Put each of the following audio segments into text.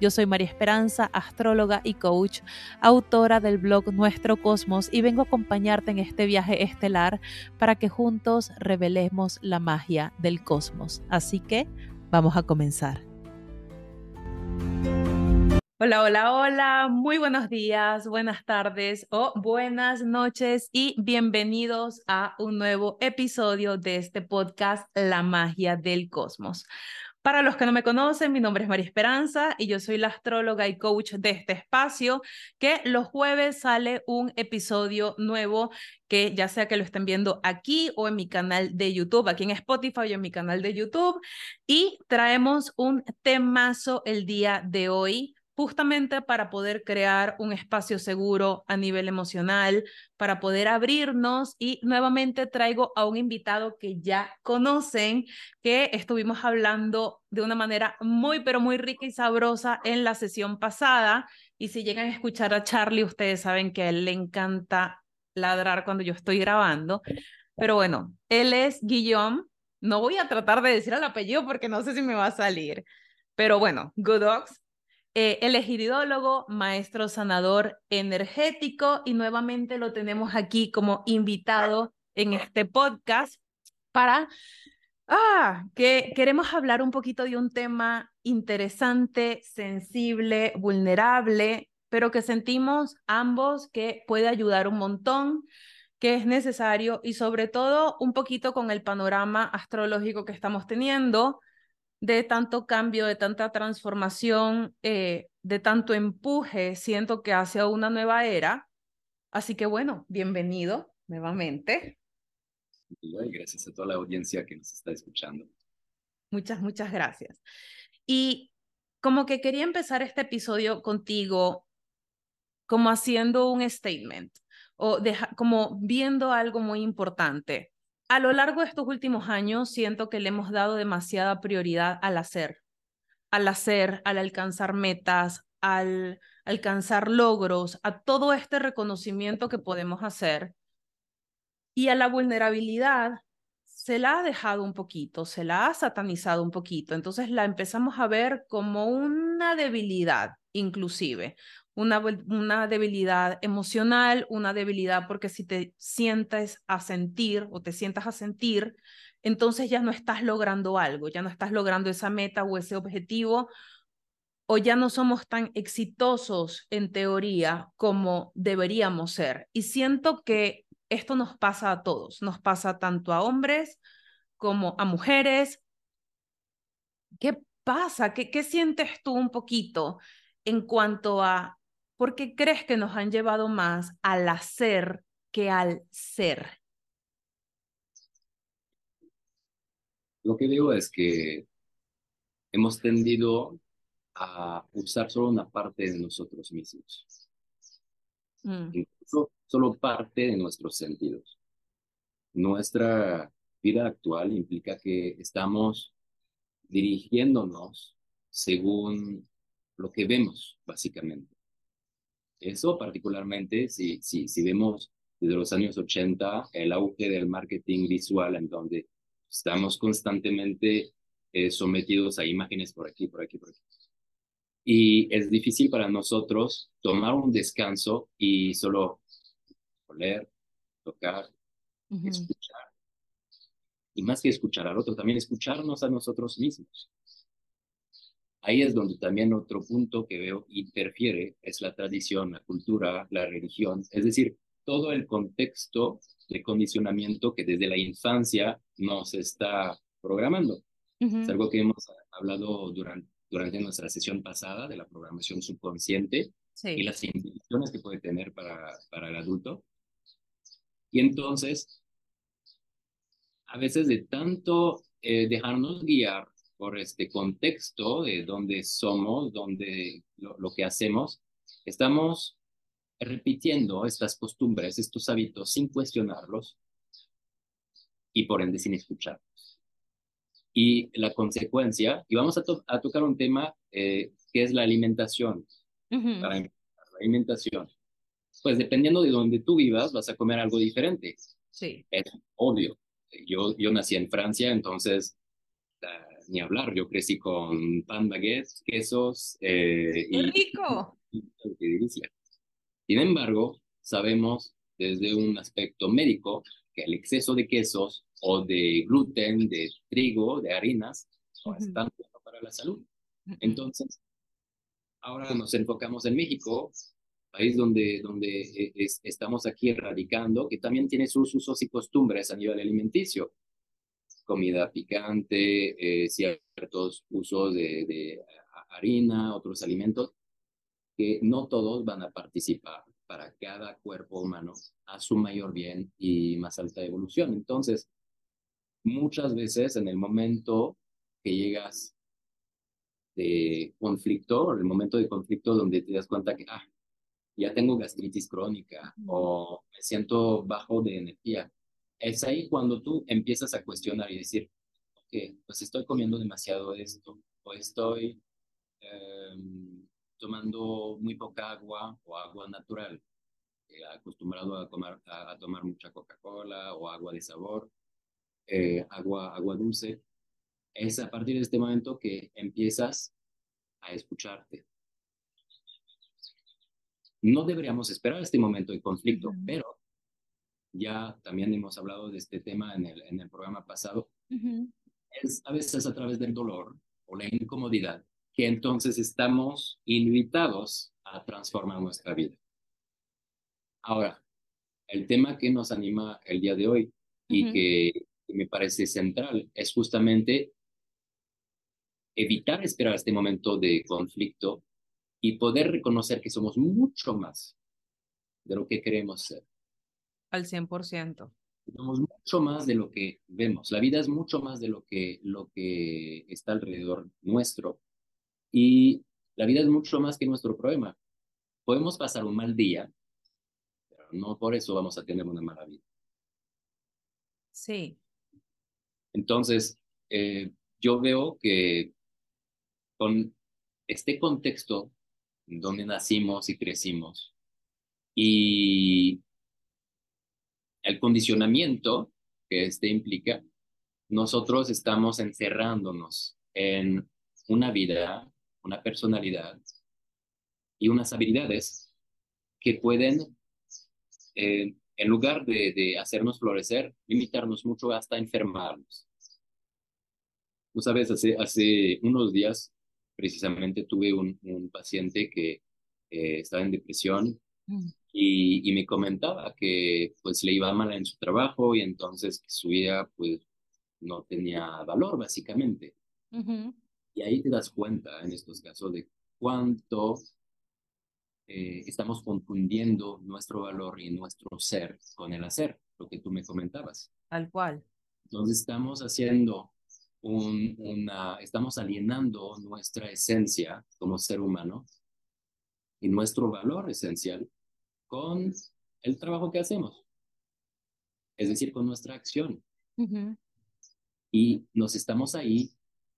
yo soy María Esperanza, astróloga y coach, autora del blog Nuestro Cosmos y vengo a acompañarte en este viaje estelar para que juntos revelemos la magia del cosmos. Así que vamos a comenzar. Hola, hola, hola, muy buenos días, buenas tardes o buenas noches y bienvenidos a un nuevo episodio de este podcast La magia del cosmos. Para los que no me conocen, mi nombre es María Esperanza y yo soy la astróloga y coach de este espacio, que los jueves sale un episodio nuevo que ya sea que lo estén viendo aquí o en mi canal de YouTube, aquí en Spotify o en mi canal de YouTube, y traemos un temazo el día de hoy justamente para poder crear un espacio seguro a nivel emocional, para poder abrirnos y nuevamente traigo a un invitado que ya conocen, que estuvimos hablando de una manera muy, pero muy rica y sabrosa en la sesión pasada. Y si llegan a escuchar a Charlie, ustedes saben que a él le encanta ladrar cuando yo estoy grabando. Pero bueno, él es Guillaume. No voy a tratar de decir el apellido porque no sé si me va a salir. Pero bueno, Good Dogs eh, egiridólogo, maestro sanador energético, y nuevamente lo tenemos aquí como invitado en este podcast para ah, que queremos hablar un poquito de un tema interesante, sensible, vulnerable, pero que sentimos ambos que puede ayudar un montón que es necesario y sobre todo un poquito con el panorama astrológico que estamos teniendo, de tanto cambio, de tanta transformación, eh, de tanto empuje, siento que hacia una nueva era. Así que bueno, bienvenido nuevamente. Y gracias a toda la audiencia que nos está escuchando. Muchas, muchas gracias. Y como que quería empezar este episodio contigo como haciendo un statement o como viendo algo muy importante a lo largo de estos últimos años siento que le hemos dado demasiada prioridad al hacer, al hacer, al alcanzar metas, al alcanzar logros, a todo este reconocimiento que podemos hacer. Y a la vulnerabilidad se la ha dejado un poquito, se la ha satanizado un poquito. Entonces la empezamos a ver como una debilidad, inclusive, una, debilidad emocional, una debilidad porque si te sientes a sentir o te sientas a sentir, entonces ya no estás logrando algo, ya no estás logrando esa meta o ese objetivo o ya no somos tan exitosos en teoría como deberíamos ser. Y siento que esto nos pasa a todos, nos pasa tanto a hombres como a mujeres. ¿Qué pasa? ¿Qué, qué sientes tú un poquito en cuanto a ¿por qué crees que nos han llevado más al hacer que al ser? Lo que digo es que hemos tendido a usar solo una parte de nosotros mismos. Mm. Incluso solo parte de nuestros sentidos. Nuestra vida actual implica que estamos dirigiéndonos según lo que vemos, básicamente. Eso particularmente, si, si, si vemos desde los años 80 el auge del marketing visual, en donde estamos constantemente eh, sometidos a imágenes por aquí, por aquí, por aquí. Y es difícil para nosotros tomar un descanso y solo oler, tocar, escuchar. Y más que escuchar al otro, también escucharnos a nosotros mismos. Ahí es donde también otro punto que veo interfiere es la tradición, la cultura, la religión, es decir, todo el contexto de condicionamiento que desde la infancia nos está programando. Es algo que hemos hablado durante, durante nuestra sesión pasada de la programación subconsciente y las implicaciones que puede tener para, para el adulto. Y entonces, a veces de tanto eh, dejarnos guiar por este contexto de donde somos, donde lo, que hacemos, estamos repitiendo estas costumbres, estos hábitos sin cuestionarlos y por ende sin escucharlos. Y la consecuencia, y vamos a, tocar un tema eh, que es la alimentación. la alimentación. Pues dependiendo de donde tú vivas, vas a comer algo diferente. Sí. Es obvio. Yo, yo nací en Francia, entonces ni hablar. Yo crecí con pan baguette, quesos. Eh, ¡Qué rico! Sin embargo, sabemos desde un aspecto médico que el exceso de quesos o de gluten, de trigo, de harinas, no es tan bueno para la salud. Entonces, ahora nos enfocamos en México, país donde, donde eh, estamos aquí radicando, que también tiene sus usos y costumbres a nivel alimenticio. Comida picante, eh, ciertos usos de, de harina, otros alimentos, que no todos van a participar para cada cuerpo humano a su mayor bien y más alta evolución. Entonces, muchas veces en el momento que llegas de conflicto, el momento de conflicto donde te das cuenta que, ah, ya tengo gastritis crónica o me siento bajo de energía, es ahí cuando tú empiezas a cuestionar y decir, ok, pues estoy comiendo demasiado esto, o estoy em, tomando muy poca agua o agua natural, eh, acostumbrado a, tomar, a, tomar mucha Coca-Cola o agua de sabor, eh, agua, agua dulce, es a partir de este momento que empiezas a escucharte. No deberíamos esperar este momento de conflicto, pero ya también hemos hablado de este tema en el, en el programa pasado. Es a veces a través del dolor o la incomodidad que entonces estamos invitados a transformar nuestra vida. Ahora, el tema que nos anima el día de hoy y que me parece central es justamente evitar esperar este momento de conflicto y poder reconocer que somos mucho más de lo que queremos ser. Al 100%. Somos mucho más de lo que vemos. La vida es mucho más de lo que, lo que está alrededor nuestro. Y la vida es mucho más que nuestro problema. Podemos pasar un mal día, pero no por eso vamos a tener una mala vida. Sí. Entonces, eh, yo veo que con este contexto donde nacimos y crecimos y el condicionamiento que este implica, nosotros estamos encerrándonos en una vida una personalidad y unas habilidades que pueden, eh, en lugar de, hacernos florecer, limitarnos mucho hasta enfermarnos. Tú sabes, hace, hace unos días precisamente tuve un, un paciente que eh, estaba en depresión mm. Y, y, me comentaba que pues le iba mal en su trabajo y entonces que su vida pues no tenía valor básicamente. Y ahí te das cuenta en estos casos de cuánto eh, estamos confundiendo nuestro valor y nuestro ser con el hacer, lo que tú me comentabas. Tal cual. Entonces estamos haciendo un, una, estamos alienando nuestra esencia como ser humano y nuestro valor esencial con el trabajo que hacemos, es decir, con nuestra acción. Y nos estamos ahí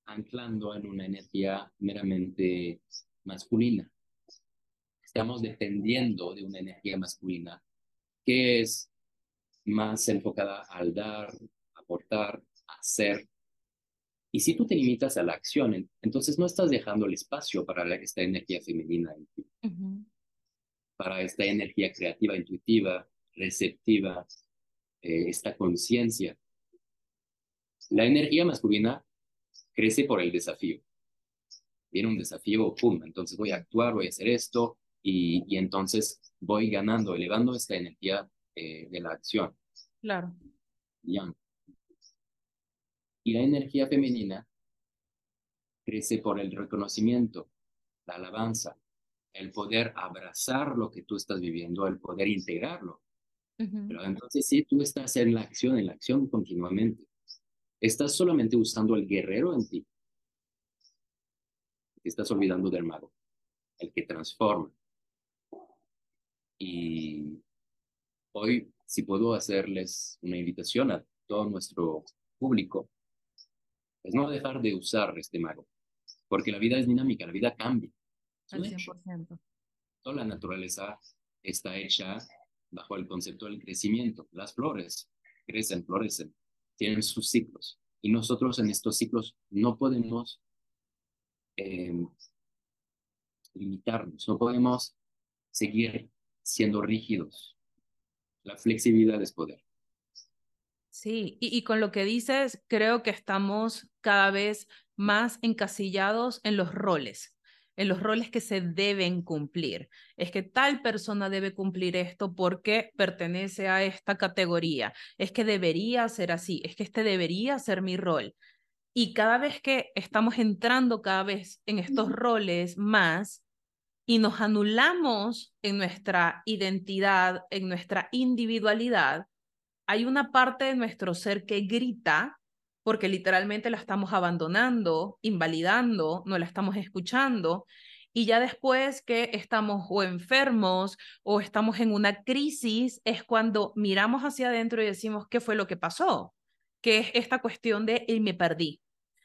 anclando en una energía meramente masculina. Estamos dependiendo de una energía masculina que es más enfocada al dar, aportar, hacer. Y si tú te limitas a la acción, entonces no estás dejando el espacio para esta energía femenina en ti, para esta energía creativa, intuitiva, receptiva, eh, esta conciencia. La energía masculina crece por el desafío. Viene un desafío, ¡pum! Entonces voy a actuar, voy a hacer esto y, y entonces voy ganando, elevando esta energía eh, de la acción. Claro. Y la energía femenina crece por el reconocimiento, la alabanza, el poder abrazar lo que tú estás viviendo, el poder integrarlo. Pero entonces si tú estás en la acción, en la acción continuamente. Estás solamente usando el guerrero en ti. Te estás olvidando del mago, el que transforma. Y hoy, si puedo hacerles una invitación a todo nuestro público, es no dejar de usar este mago, porque la vida es dinámica, la vida cambia. Al 100%. Toda la naturaleza está hecha bajo el concepto del crecimiento. Las flores crecen, florecen, tienen sus ciclos. Y nosotros en estos ciclos no podemos em, limitarnos, no podemos seguir siendo rígidos. La flexibilidad es poder. Sí, y, con lo que dices, creo que estamos cada vez más encasillados en los roles, en los roles que se deben cumplir. Es que tal persona debe cumplir esto porque pertenece a esta categoría. Es que debería ser así, es que este debería ser mi rol. Y cada vez que estamos entrando cada vez en estos roles más y nos anulamos en nuestra identidad, en nuestra individualidad, hay una parte de nuestro ser que grita porque literalmente la estamos abandonando, invalidando, no la estamos escuchando. Y ya después que estamos o enfermos o estamos en una crisis, es cuando miramos hacia adentro y decimos, ¿qué fue lo que pasó? Que es esta cuestión de y me perdí.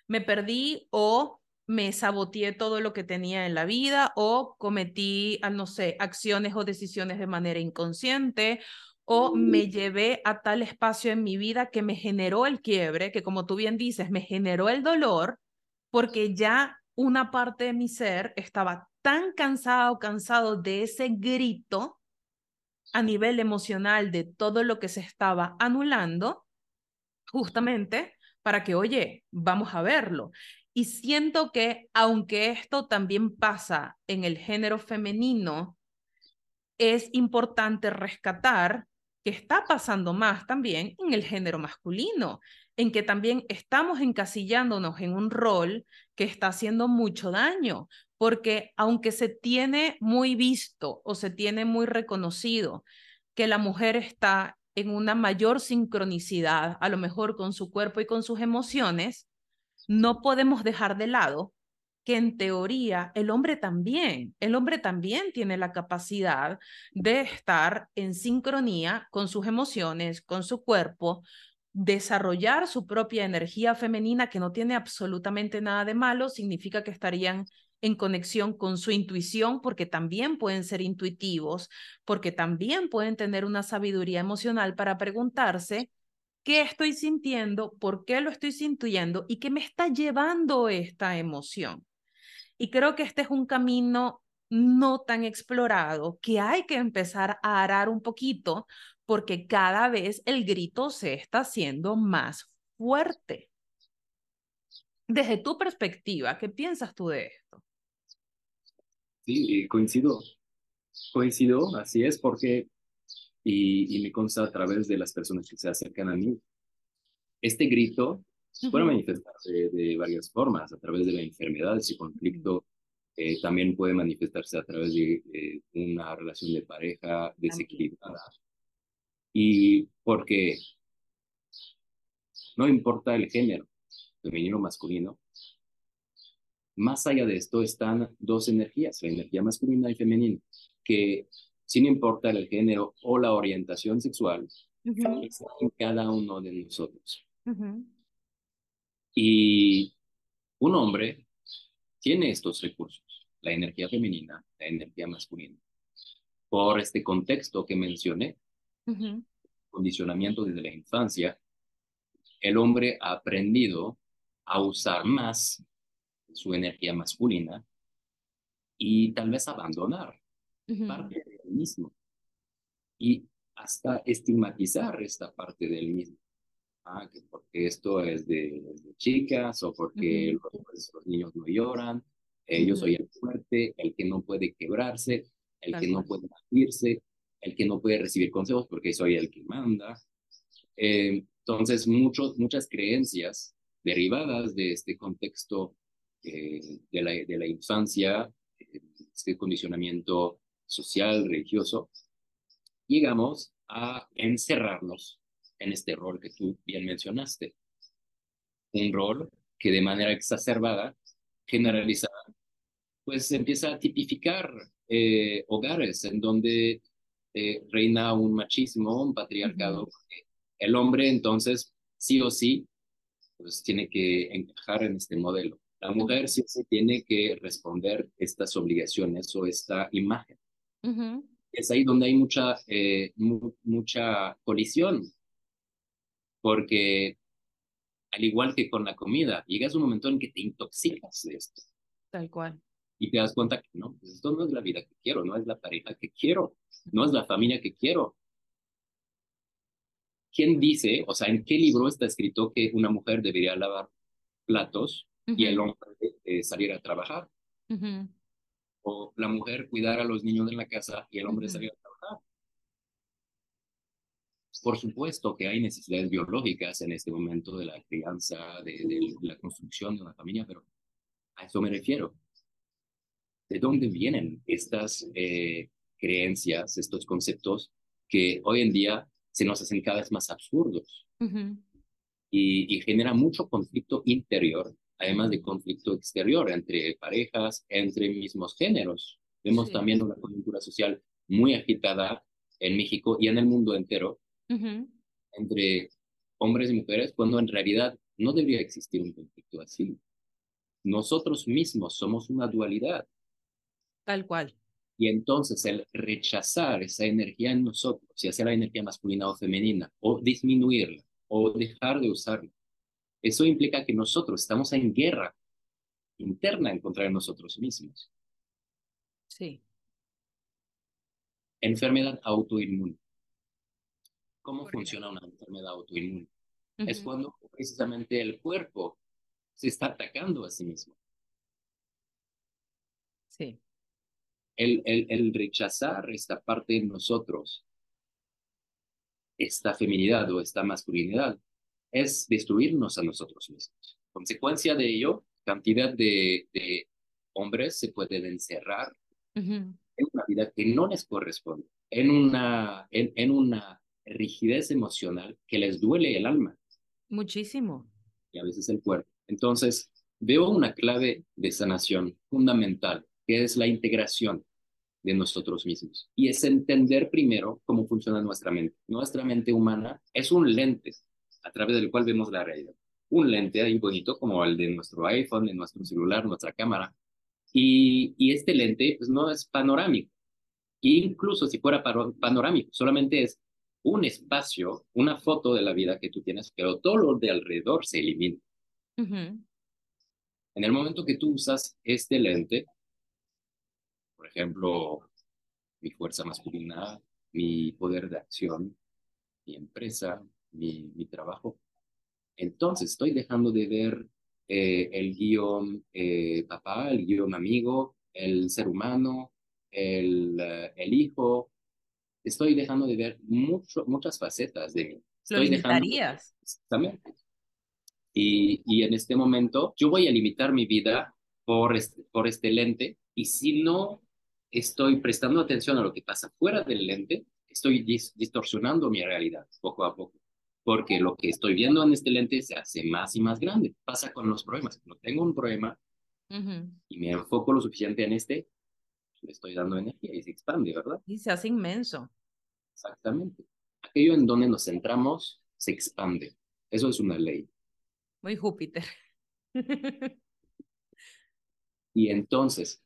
Me perdí o me saboteé todo lo que tenía en la vida o cometí, ah, no sé, acciones o decisiones de manera inconsciente o me llevé a tal espacio en mi vida que me generó el quiebre, que como tú bien dices, me generó el dolor, porque ya una parte de mi ser estaba tan cansado o cansado de ese grito a nivel emocional de todo lo que se estaba anulando, justamente para que, oye, vamos a verlo. Y siento que aunque esto también pasa en el género femenino, es importante rescatar que está pasando más también en el género masculino, en que también estamos encasillándonos en un rol que está haciendo mucho daño, porque aunque se tiene muy visto o se tiene muy reconocido que la mujer está en una mayor sincronicidad, a lo mejor con su cuerpo y con sus emociones, no podemos dejar de lado que en teoría el hombre también, el hombre también tiene la capacidad de estar en sincronía con sus emociones, con su cuerpo, desarrollar su propia energía femenina que no tiene absolutamente nada de malo, significa que estarían en conexión con su intuición, porque también pueden ser intuitivos, porque también pueden tener una sabiduría emocional para preguntarse qué estoy sintiendo, por qué lo estoy sintiendo y qué me está llevando esta emoción. Y creo que este es un camino no tan explorado que hay que empezar a arar un poquito porque cada vez el grito se está haciendo más fuerte. Desde tu perspectiva, ¿qué piensas tú de esto? Sí, coincido. Coincido, así es, porque, y, me consta a través de las personas que se acercan a mí, este grito puede manifestarse de, varias formas, a través de la enfermedad, ese conflicto eh, también puede manifestarse a través de eh, una relación de pareja desequilibrada. Y porque no importa el género, femenino o masculino, más allá de esto están dos energías, la energía masculina y femenina, que sin importar el género o la orientación sexual, están en cada uno de nosotros. Y un hombre tiene estos recursos, la energía femenina, la energía masculina. Por este contexto que mencioné, condicionamiento desde la infancia, el hombre ha aprendido a usar más su energía masculina y tal vez abandonar parte del mismo y hasta estigmatizar esta parte del mismo ah, que porque esto es de, chicas o porque los, niños no lloran, eh, yo soy el fuerte, el que no puede quebrarse, el que no puede batirse, el que no puede recibir consejos porque soy el que manda. Eh, entonces, muchos, muchas creencias derivadas de este contexto eh, de, la, de la infancia, este condicionamiento social, religioso, llegamos a encerrarnos en este rol que tú bien mencionaste. Un rol que de manera exacerbada, generalizada, pues empieza a tipificar eh, hogares en donde eh, reina un machismo, un patriarcado. El hombre entonces, sí o sí, pues tiene que encajar en este modelo. La mujer sí o sí tiene que responder estas obligaciones o esta imagen. Es ahí donde hay mucha, eh, mucha colisión, porque al igual que con la comida, llegas a un momento en que te intoxicas de esto. Tal cual. Y te das cuenta que no, pues esto no es la vida que quiero, no es la pareja que quiero, no es la familia que quiero. ¿Quién dice, o sea, en qué libro está escrito que una mujer debería lavar platos y el hombre eh, salir a trabajar? O la mujer cuidar a los niños en la casa y el hombre salir a. Por supuesto que hay necesidades biológicas en este momento de la crianza, de, la construcción de una familia, pero a eso me refiero. ¿De dónde vienen estas eh, creencias, estos conceptos que hoy en día se nos hacen cada vez más absurdos? y, y, genera mucho conflicto interior, además de conflicto exterior entre parejas, entre mismos géneros. Vemos también una coyuntura social muy agitada en México y en el mundo entero entre hombres y mujeres, cuando en realidad no debería existir un conflicto así. Nosotros mismos somos una dualidad. Tal cual. Y entonces el rechazar esa energía en nosotros, ya sea la energía masculina o femenina, o disminuirla, o dejar de usarla, eso implica que nosotros estamos en guerra interna en contra de nosotros mismos. Sí. Enfermedad autoinmune. ¿Cómo funciona una enfermedad autoinmune? Es cuando precisamente el cuerpo se está atacando a sí mismo. Sí. El, el, el rechazar esta parte de nosotros, esta feminidad o esta masculinidad, es destruirnos a nosotros mismos. Consecuencia de ello, cantidad de, de hombres se pueden encerrar en una vida que no les corresponde, en una, en, en una rigidez emocional que les duele el alma. Muchísimo. Y a veces el cuerpo. Entonces, veo una clave de sanación fundamental, que es la integración de nosotros mismos. Y es entender primero cómo funciona nuestra mente. Nuestra mente humana es un lente a través del cual vemos la realidad. Un lente ahí bonito como el de nuestro iPhone, de nuestro celular, nuestra cámara. Y, y este lente pues, no es panorámico. incluso si fuera panorámico, solamente es un espacio, una foto de la vida que tú tienes, pero todo lo de alrededor se elimina. En el momento que tú usas este lente, por ejemplo, mi fuerza masculina, mi poder de acción, mi empresa, mi, mi trabajo, entonces estoy dejando de ver eh, el guion eh, papá, el guion amigo, el ser humano, el, eh, el hijo, estoy dejando de ver mucho, muchas facetas de mí. Estoy Lo limitarías. Exactamente. Y, y en este momento yo voy a limitar mi vida por este, por este lente y si no estoy prestando atención a lo que pasa fuera del lente, estoy distorsionando mi realidad poco a poco. Porque lo que estoy viendo en este lente se hace más y más grande. Pasa con los problemas. Cuando tengo un problema y me enfoco lo suficiente en este, le estoy dando energía y se expande, ¿verdad? Y se hace inmenso. Exactamente. Aquello en donde nos centramos se expande. Eso es una ley. Muy Júpiter. y entonces,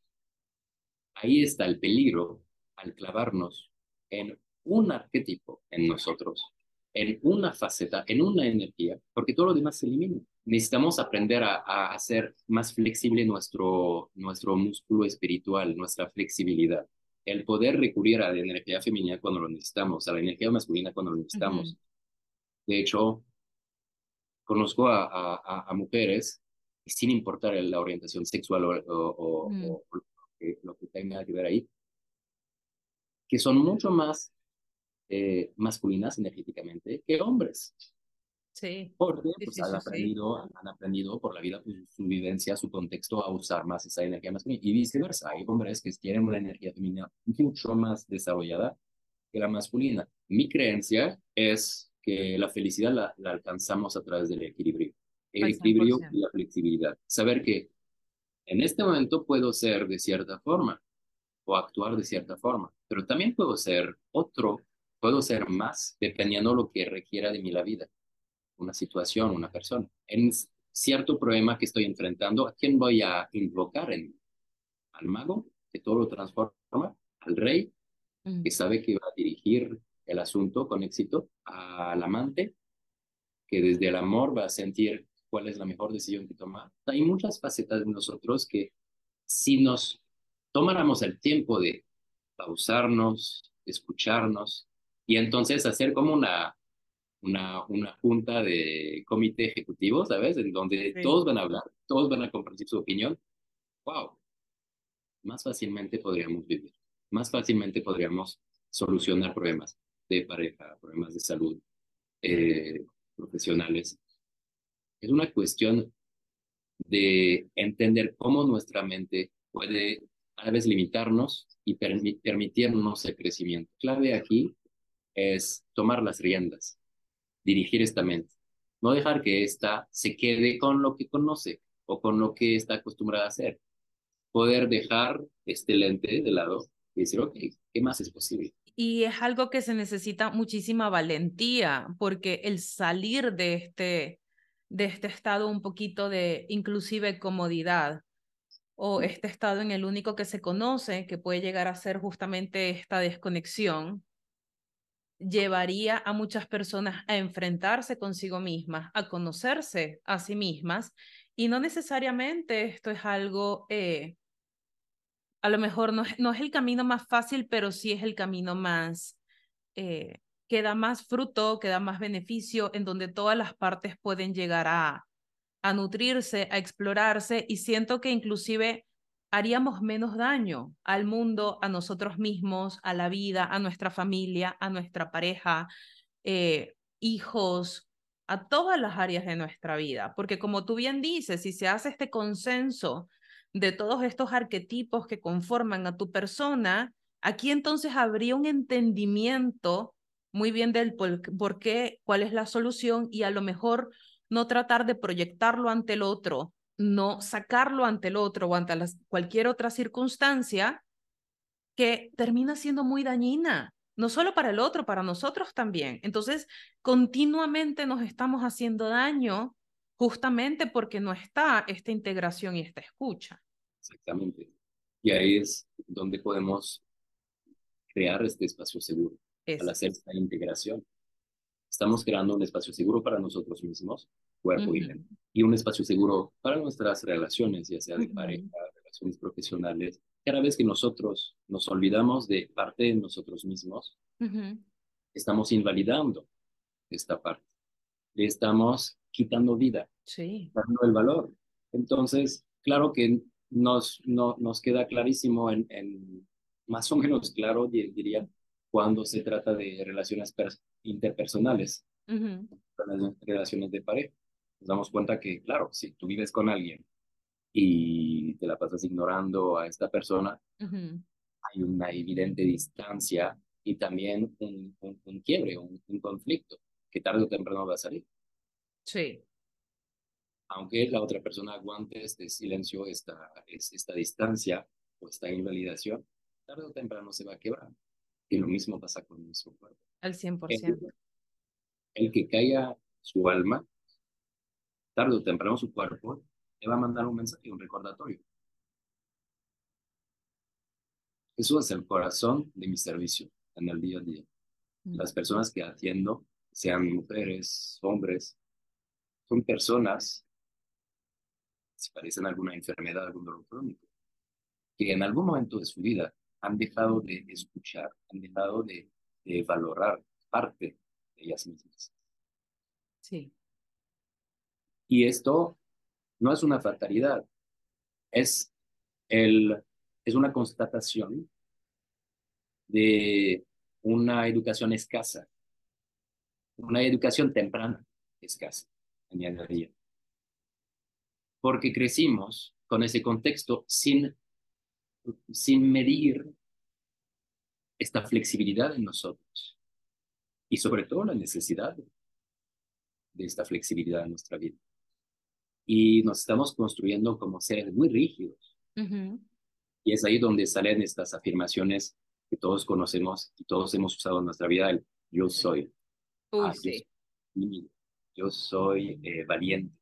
ahí está el peligro al clavarnos en un arquetipo en nosotros, en una faceta, en una energía, porque todo lo demás se elimina necesitamos aprender a, hacer más flexible nuestro, nuestro músculo espiritual, nuestra flexibilidad. El poder recurrir a la energía femenina cuando lo necesitamos, a la energía masculina cuando lo necesitamos. De hecho, conozco a, a, mujeres, sin importar la orientación sexual o, lo, que, tenga que ver ahí, que son mucho más eh, masculinas energéticamente que hombres. Sí. Porque pues, han, aprendido, han aprendido por la vida, pues, su vivencia, su contexto, a usar más esa energía masculina. Y viceversa, hay hombres que tienen una energía femenina mucho más desarrollada que la masculina. Mi creencia es que la felicidad la, la alcanzamos a través del equilibrio. El equilibrio y la flexibilidad. Saber que en este momento puedo ser de cierta forma, o actuar de cierta forma, pero también puedo ser otro, puedo ser más dependiendo de lo que requiera de mí la vida, una situación, una persona. En cierto problema que estoy enfrentando, ¿a quién voy a invocar en Al mago, que todo lo transforma, al rey, que sabe que va a dirigir el asunto con éxito, al amante, que desde el amor va a sentir cuál es la mejor decisión que tomar. Hay muchas facetas de nosotros que si nos tomáramos el tiempo de pausarnos, escucharnos y entonces hacer como una, una, una junta de comité ejecutivo, ¿sabes? En donde todos van a hablar, todos van a compartir su opinión. ¡Wow! Más fácilmente podríamos vivir, más fácilmente podríamos solucionar problemas de pareja, problemas de salud, eh, profesionales. Es una cuestión de entender cómo nuestra mente puede a veces limitarnos y permitirnos el crecimiento. Clave aquí es tomar las riendas, dirigir esta mente, no dejar que ésta se quede con lo que conoce o con lo que está acostumbrada a hacer. Poder dejar este lente de lado y decir, ok, ¿qué más es posible? Y es algo que se necesita muchísima valentía, porque el salir de este, de este estado un poquito de inclusive comodidad o este estado en el único que se conoce, que puede llegar a ser justamente esta desconexión, llevaría a muchas personas a enfrentarse consigo mismas, a conocerse a sí mismas, y no necesariamente esto es algo, eh, a lo mejor no, no, es el camino más fácil, pero sí es el camino más, eh, que da más fruto, que da más beneficio, en donde todas las partes pueden llegar a, a nutrirse, a explorarse y siento que inclusive haríamos menos daño al mundo, a nosotros mismos, a la vida, a nuestra familia, a nuestra pareja, eh, hijos, a todas las áreas de nuestra vida. Porque como tú bien dices, si se hace este consenso de todos estos arquetipos que conforman a tu persona, aquí entonces habría un entendimiento muy bien del por qué, cuál es la solución y a lo mejor no tratar de proyectarlo ante el otro, no sacarlo ante el otro o ante cualquier otra circunstancia que termina siendo muy dañina, no solo para el otro, para nosotros también. Entonces, continuamente nos estamos haciendo daño justamente porque no está esta integración y esta escucha. Exactamente. Y ahí es donde podemos crear este espacio seguro al hacer esta integración. Estamos creando un espacio seguro para nosotros mismos, cuerpo y mente, y un espacio seguro para nuestras relaciones, ya sea de pareja, relaciones profesionales. Cada vez que nosotros nos olvidamos de parte de nosotros mismos, estamos invalidando esta parte. Le estamos quitando vida, sí. dando el valor. Entonces, claro que nos, no, nos queda clarísimo en, en, más o menos claro, diría, cuando se trata de relaciones interpersonales, relaciones de pareja. Nos damos cuenta que, claro, si tú vives con alguien y te la pasas ignorando a esta persona, hay una evidente distancia y también un, un, quiebre, un, conflicto que tarde o temprano va a salir. Sí. Aunque la otra persona aguante este silencio, esta, esta distancia o esta invalidación, tarde o temprano se va a quebrar. Y lo mismo pasa con nuestro cuerpo. Al 100%. El, el que caiga su alma, tarde o temprano su cuerpo, le va a mandar un mensaje, un recordatorio. Eso es el corazón de mi servicio en el día a día. Mm. Las personas que atiendo, sean mujeres, hombres, son personas, si padecen alguna enfermedad, algún dolor crónico, que en algún momento de su vida han dejado de escuchar, han dejado de, valorar parte de ellas mismas. Sí. Y esto no es una fatalidad, es, el, es una constatación de una educación escasa, una educación temprana escasa, añadiría. Porque crecimos con ese contexto sin sin medir esta flexibilidad en nosotros y sobre todo la necesidad de esta flexibilidad en nuestra vida. Y nos estamos construyendo como seres muy rígidos. Y es ahí donde salen estas afirmaciones que todos conocemos y todos hemos usado en nuestra vida, el yo soy. Ah, yo, soy eh, valiente,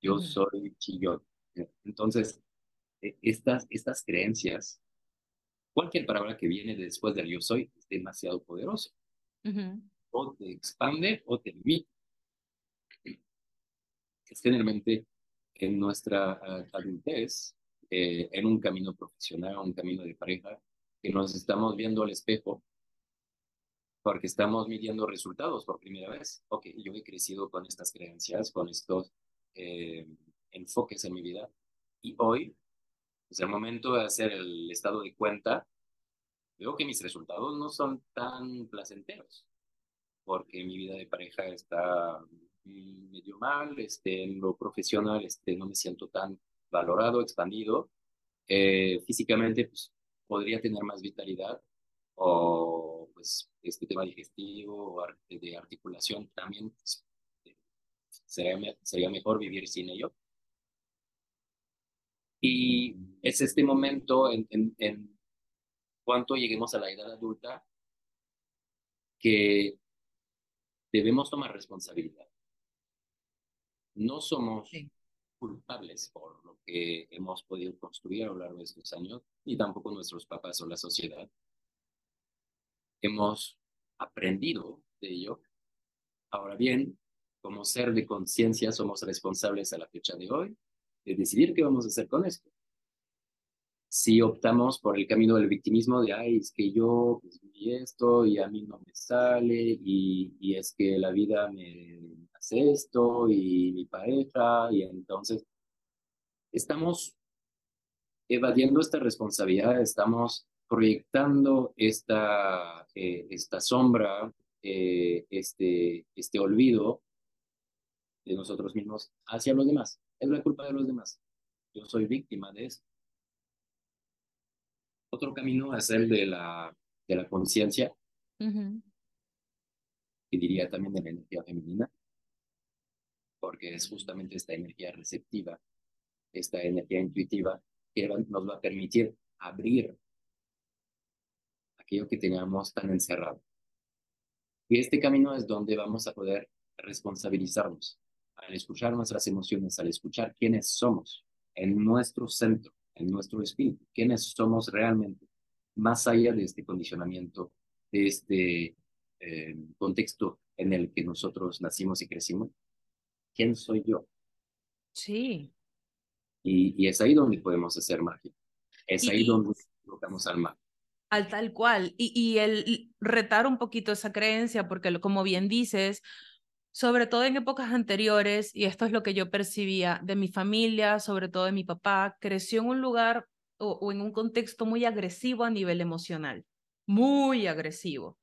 yo soy chillón. Entonces, estas, estas creencias, cualquier palabra que viene después del yo soy es demasiado poderoso. O te expande o te limita. Es generalmente en nuestra adultez, eh, en un camino profesional, un camino de pareja, que nos estamos viendo al espejo porque estamos midiendo resultados por primera vez. Ok, yo he crecido con estas creencias, con estos eh, enfoques en mi vida y hoy es el momento de hacer el estado de cuenta. Veo que mis resultados no son tan placenteros porque mi vida de pareja está medio mal, este, en lo profesional este, no me siento tan valorado, expandido. Eh, físicamente, pues, podría tener más vitalidad o pues este tema digestivo de articulación también pues, sería, sería mejor vivir sin ello. Y es este momento en, en, en cuanto lleguemos a la edad adulta que debemos tomar responsabilidad. No somos culpables por lo que hemos podido construir a lo largo de estos años, ni tampoco nuestros papás o la sociedad. Hemos aprendido de ello. Ahora bien, como ser de conciencia, somos responsables a la fecha de hoy de decidir qué vamos a hacer con esto. Si optamos por el camino del victimismo de, ay, es que yo pues, vi esto y a mí no me sale y, y es que la vida me hace esto y mi pareja y entonces estamos evadiendo esta responsabilidad, estamos proyectando esta, eh, esta sombra, eh, este, este olvido de nosotros mismos hacia los demás. Es la culpa de los demás. Yo soy víctima de eso. Otro camino es el de la, de la conciencia, y diría también de la energía femenina, porque es justamente esta energía receptiva, esta energía intuitiva que nos va a permitir abrir aquello que teníamos tan encerrado. Y este camino es donde vamos a poder responsabilizarnos al escuchar nuestras emociones, al escuchar quiénes somos en nuestro centro, en nuestro espíritu, quiénes somos realmente, más allá de este condicionamiento, de este eh, contexto en el que nosotros nacimos y crecimos, ¿quién soy yo? Sí. Y, es ahí donde podemos hacer magia. Es ahí donde colocamos al mal. Al tal cual. Y, y el retar un poquito esa creencia, porque como bien dices, sobre todo en épocas anteriores, y esto es lo que yo percibía de mi familia, sobre todo de mi papá, creció en un lugar o, en un contexto muy agresivo a nivel emocional, muy agresivo.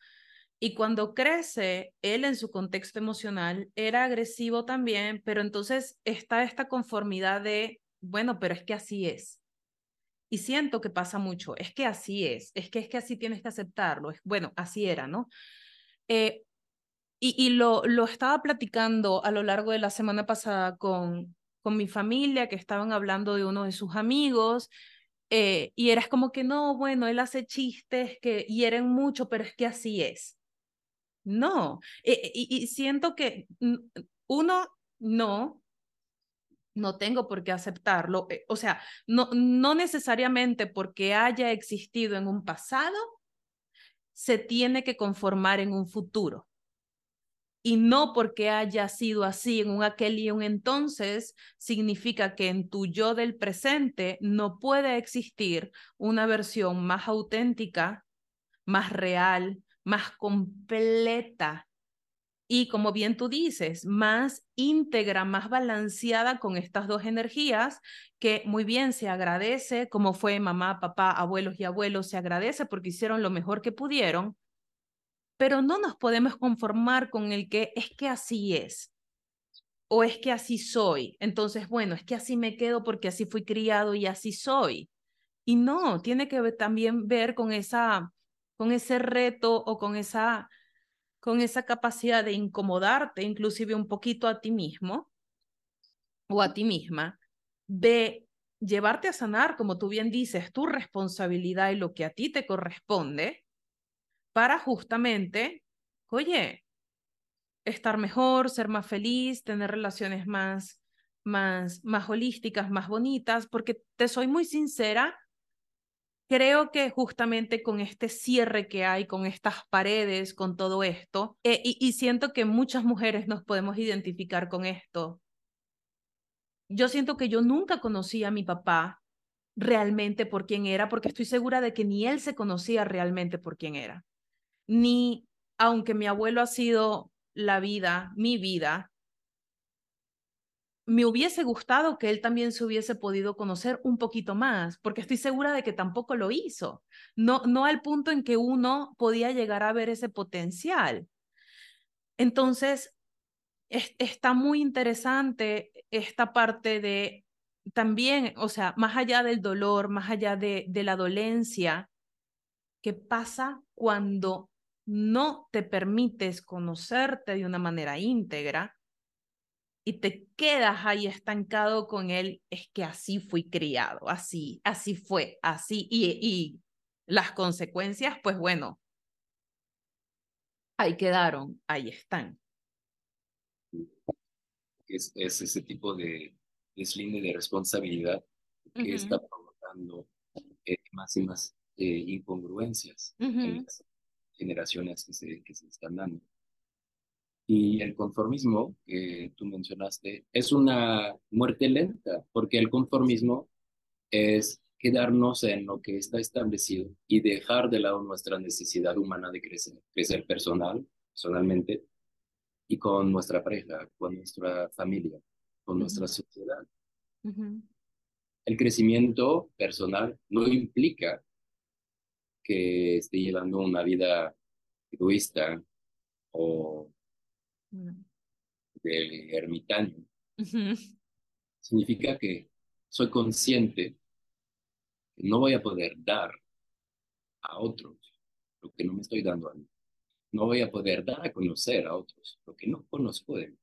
Y cuando crece, él en su contexto emocional era agresivo también, pero entonces está esta conformidad de, bueno, pero es que así es. Y siento que pasa mucho, es que así es, es que es que así tienes que aceptarlo, es, bueno, así era, ¿no? Eh, y, lo, lo estaba platicando a lo largo de la semana pasada con, con mi familia, que estaban hablando de uno de sus amigos, eh, y eras como que no, bueno, él hace chistes que hieren mucho, pero es que así es. No, eh, y, siento que uno, no, no tengo por qué aceptarlo. Eh, o sea, no, no necesariamente porque haya existido en un pasado, se tiene que conformar en un futuro y no porque haya sido así en un aquel y un entonces, significa que en tu yo del presente no puede existir una versión más auténtica, más real, más completa y, como bien tú dices, más íntegra, más balanceada con estas dos energías que muy bien se agradece, como fue mamá, papá, abuelos y abuelos, se agradece porque hicieron lo mejor que pudieron pero no nos podemos conformar con el que es que así es o es que así soy. Entonces, bueno, es que así me quedo porque así fui criado y así soy. Y no, tiene que también ver con esa con ese reto o con esa con esa capacidad de incomodarte inclusive un poquito a ti mismo o a ti misma de llevarte a sanar, como tú bien dices, tu responsabilidad y lo que a ti te corresponde, para justamente, oye, estar mejor, ser más feliz, tener relaciones más, más, más holísticas, más bonitas, porque te soy muy sincera, creo que justamente con este cierre que hay, con estas paredes, con todo esto, eh, y, y siento que muchas mujeres nos podemos identificar con esto. Yo siento que yo nunca conocí a mi papá realmente por quién era, porque estoy segura de que ni él se conocía realmente por quién era. Ni, aunque mi abuelo ha sido la vida, mi vida, me hubiese gustado que él también se hubiese podido conocer un poquito más, porque estoy segura de que tampoco lo hizo, no, no al punto en que uno podía llegar a ver ese potencial. Entonces, está muy interesante esta parte de también, o sea, más allá del dolor, más allá de, de la dolencia, ¿qué pasa cuando no te permites conocerte de una manera íntegra y te quedas ahí estancado con él, es que así fui criado, así, así fue, así, y, y las consecuencias, pues bueno, ahí quedaron, ahí están. Es, es ese tipo de deslinde de responsabilidad que está provocando eh, más y más eh, incongruencias en las generaciones que se, que se están dando. Y el conformismo que tú mencionaste es una muerte lenta, porque el conformismo es quedarnos en lo que está establecido y dejar de lado nuestra necesidad humana de crecer, crecer personal, personalmente, y con nuestra pareja, con nuestra familia, con nuestra sociedad. El crecimiento personal no implica que esté llevando una vida egoísta o de ermitaño. Significa que soy consciente que no voy a poder dar a otros lo que no me estoy dando a mí. No voy a poder dar a conocer a otros lo que no conozco de mí.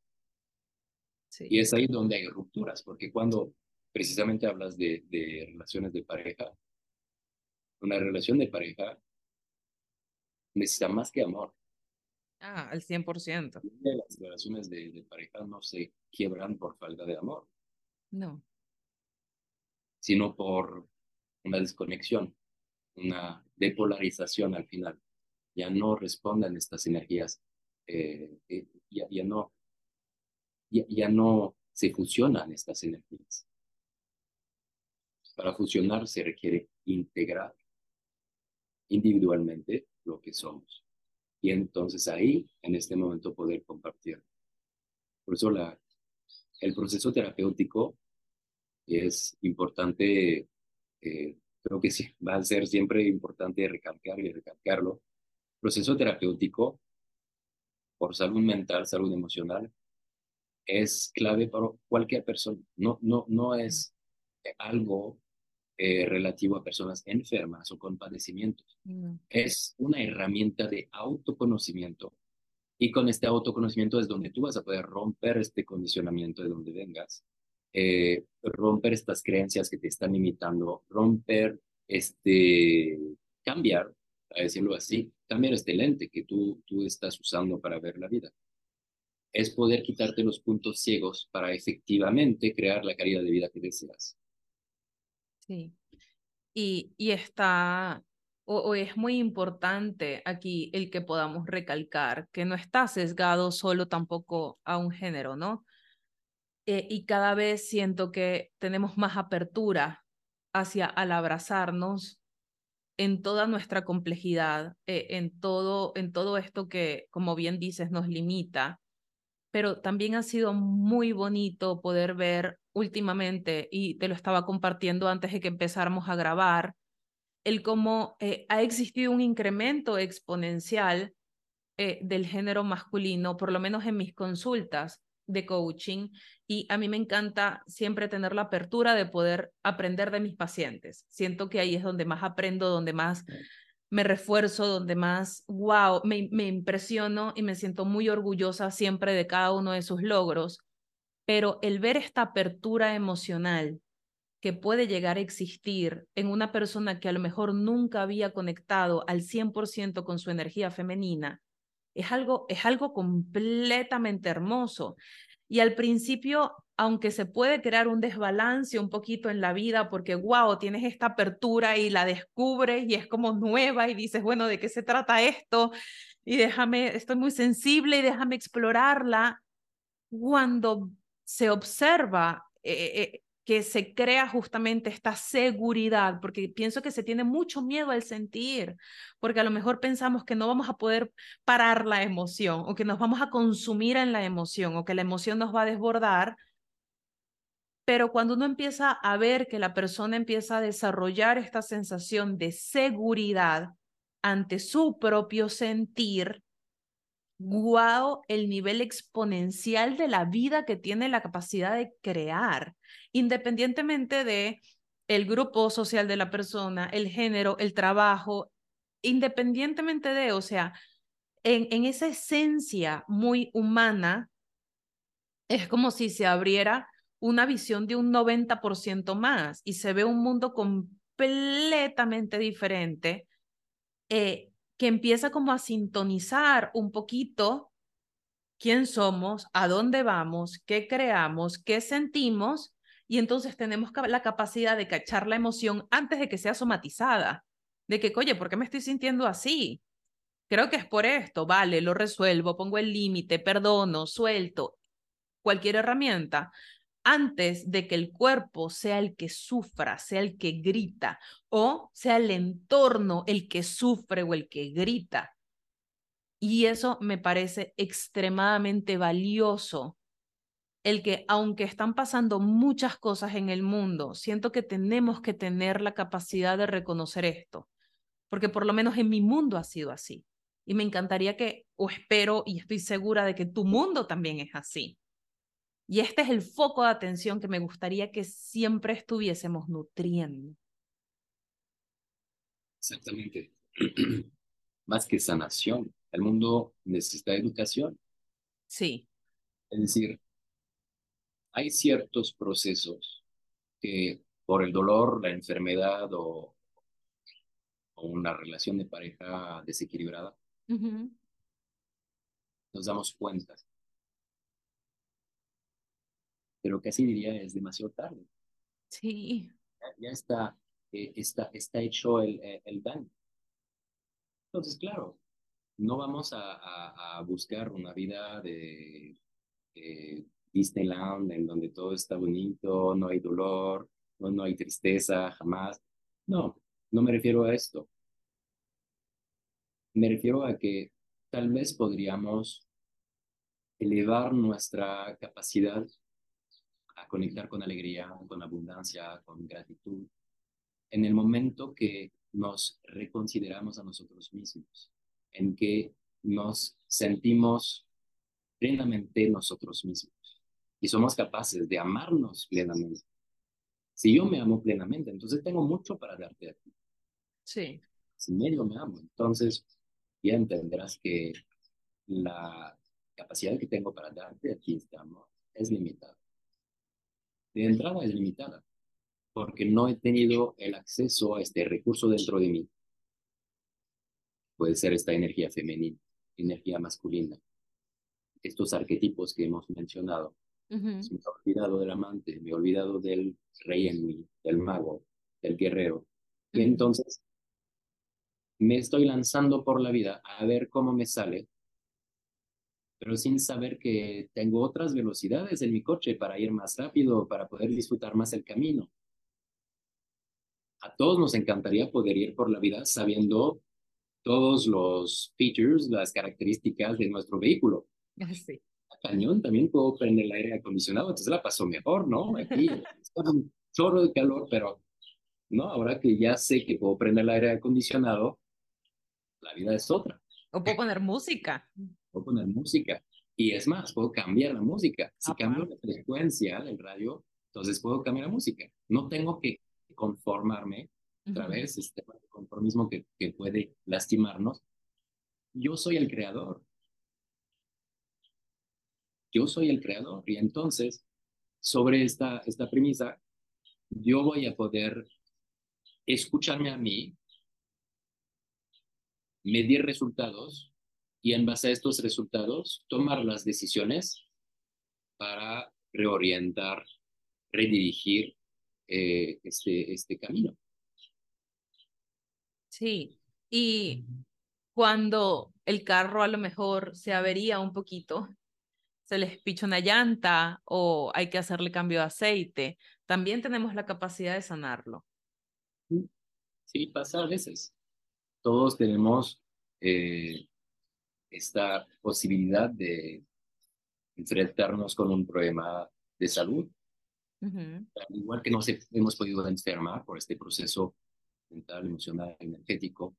Y es ahí donde hay rupturas, porque cuando precisamente hablas de, de relaciones de pareja, una relación de pareja necesita más que amor. Ah, al 100%. Las relaciones de, pareja no se quiebran por falta de amor. No. Sino por una desconexión, una depolarización al final. Ya no responden estas energías, eh, eh, ya, ya, no, ya, ya no se fusionan estas energías. Para fusionar se requiere integrar individualmente lo que somos y entonces ahí, en este momento, poder compartir. Por eso la, el proceso terapéutico es importante, eh, creo que sí, va a ser siempre importante recalcar y recalcarlo. Proceso terapéutico por salud mental, salud emocional, es clave para cualquier persona. No, no, no es algo eh, relativo a personas enfermas o con padecimientos. Mm. Es una herramienta de autoconocimiento. Y con este autoconocimiento es donde tú vas a poder romper este condicionamiento de donde vengas, eh, romper estas creencias que te están limitando, romper este, cambiar, a decirlo así, cambiar este lente que tú, tú estás usando para ver la vida. Es poder quitarte los puntos ciegos para efectivamente crear la calidad de vida que deseas. Sí. Y, y está, o, es muy importante aquí el que podamos recalcar que no está sesgado solo tampoco a un género, ¿no? Eh, y cada vez siento que tenemos más apertura hacia al abrazarnos en toda nuestra complejidad, eh, en, todo, en todo esto que, como bien dices, nos limita pero también ha sido muy bonito poder ver últimamente, y te lo estaba compartiendo antes de que empezáramos a grabar, el cómo eh, ha existido un incremento exponencial eh, del género masculino, por lo menos en mis consultas de coaching, y a mí me encanta siempre tener la apertura de poder aprender de mis pacientes. Siento que ahí es donde más aprendo, donde más me refuerzo, donde más, wow, me, me impresiono y me siento muy orgullosa siempre de cada uno de sus logros. Pero el ver esta apertura emocional que puede llegar a existir en una persona que a lo mejor nunca había conectado al 100% con su energía femenina, es algo, es algo completamente hermoso. Y al principio, aunque se puede crear un desbalance un poquito en la vida, porque wow, tienes esta apertura y la descubres y es como nueva y dices, bueno, ¿de qué se trata esto? Y déjame, estoy muy sensible y déjame explorarla. Cuando se observa eh, eh, que se crea justamente esta seguridad, porque pienso que se tiene mucho miedo al sentir, porque a lo mejor pensamos que no vamos a poder parar la emoción o que nos vamos a consumir en la emoción o que la emoción nos va a desbordar. Pero cuando uno empieza a ver que la persona empieza a desarrollar esta sensación de seguridad ante su propio sentir, guau el nivel exponencial de la vida que tiene la capacidad de crear, independientemente de el grupo social de la persona, el género, el trabajo, independientemente de, o sea, en, en esa esencia muy humana, es como si se abriera una visión de un 90% más y se ve un mundo completamente diferente eh, que empieza como a sintonizar un poquito quién somos, a dónde vamos, qué creamos, qué sentimos, y entonces tenemos la capacidad de cachar la emoción antes de que sea somatizada, de que, oye, ¿por qué me estoy sintiendo así? Creo que es por esto, vale, lo resuelvo, pongo el límite, perdono, suelto, cualquier herramienta, antes de que el cuerpo sea el que sufra, sea el que grita, o sea el entorno el que sufre o el que grita. Y eso me parece extremadamente valioso, el que aunque están pasando muchas cosas en el mundo, siento que tenemos que tener la capacidad de reconocer esto, porque por lo menos en mi mundo ha sido así. Y me encantaría que, o espero y estoy segura de que tu mundo también es así y este es el foco de atención que me gustaría que siempre estuviésemos nutriendo. Exactamente. Más que sanación, el mundo necesita educación. Sí. Es decir, hay ciertos procesos que por el dolor, la enfermedad o, una relación de pareja desequilibrada, nos damos cuenta pero casi diría es demasiado tarde. Sí. Ya, está, eh, está, está hecho el, eh, el daño. Entonces, claro, no vamos a, a, buscar una vida de, Disneyland en donde todo está bonito, no hay dolor, no, no hay tristeza, jamás. No, no me refiero a esto. Me refiero a que tal vez podríamos elevar nuestra capacidad a conectar con alegría, con abundancia, con gratitud, en el momento que nos reconsideramos a nosotros mismos, en que nos sentimos plenamente nosotros mismos y somos capaces de amarnos plenamente. Si yo me amo plenamente, entonces tengo mucho para darte a ti. Sí. Si medio me amo, entonces ya entenderás que la capacidad que tengo para darte a ti este amor es limitada de entrada es limitada, porque no he tenido el acceso a este recurso dentro de mí. Puede ser esta energía femenina, energía masculina, estos arquetipos que hemos mencionado. Me he olvidado del amante, me he olvidado del rey en mí, del mago, del guerrero. Y entonces me estoy lanzando por la vida a ver cómo me sale pero sin saber que tengo otras velocidades en mi coche para ir más rápido, para poder disfrutar más el camino. A todos nos encantaría poder ir por la vida sabiendo todos los features, las características de nuestro vehículo. Sí. A cañón también puedo prender el aire acondicionado, entonces la paso mejor, ¿no? Aquí está un chorro de calor, pero no, ahora que ya sé que puedo prender el aire acondicionado, la vida es otra. O puedo poner música puedo poner música. Y es más, puedo cambiar la música. Si cambio la frecuencia del radio, entonces puedo cambiar la música. No tengo que conformarme, otra vez, este conformismo que, que puede lastimarnos. Yo soy el creador. Yo soy el creador. Y entonces, sobre esta, esta premisa, yo voy a poder escucharme a mí, medir resultados y en base a estos resultados tomar las decisiones para reorientar, redirigir eh, este, este camino. Sí, y cuando el carro a lo mejor se avería un poquito, se les picha una llanta o hay que hacerle cambio de aceite, también tenemos la capacidad de sanarlo. Sí, pasa a veces. Todos tenemos eh, esta posibilidad de enfrentarnos con un problema de salud. igual que nos hemos podido enfermar por este proceso mental, emocional, energético,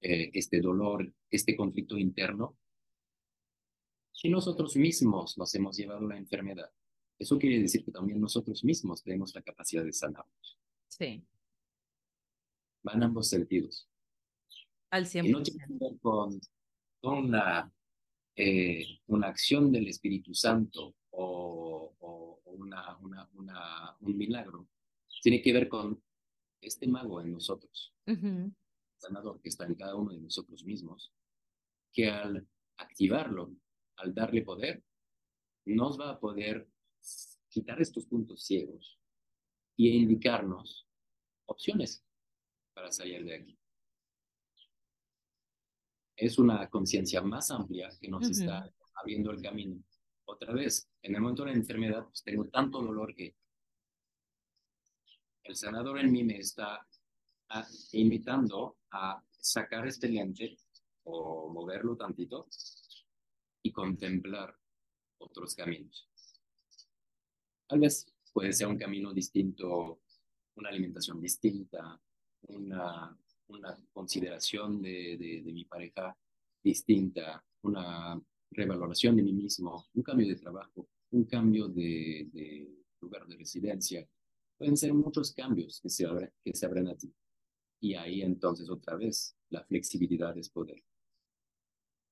eh, este dolor, este conflicto interno, si nosotros mismos nos hemos llevado la enfermedad, eso quiere decir que también nosotros mismos tenemos la capacidad de sanarnos. Sí. Van ambos sentidos. Al 100%. Y no tiene que ver con, una, eh, una acción del Espíritu Santo o, o una, una, una, un milagro. Tiene que ver con este mago en nosotros, sanador que está en cada uno de nosotros mismos, que al activarlo, al darle poder, nos va a poder quitar estos puntos ciegos y indicarnos opciones para salir de aquí. Es una conciencia más amplia que nos está abriendo el camino. Otra vez, en el momento de la enfermedad, pues tengo tanto dolor que el sanador en mí me está ah, invitando a sacar este lente o moverlo tantito y contemplar otros caminos. Tal vez puede ser un camino distinto, una alimentación distinta, una, una consideración de, de, mi pareja distinta, una revaloración de mí mismo, un cambio de trabajo, un cambio de, de lugar de residencia, Pueden ser muchos cambios que se, abren, que se abren a ti. Y ahí entonces otra vez la flexibilidad es poder.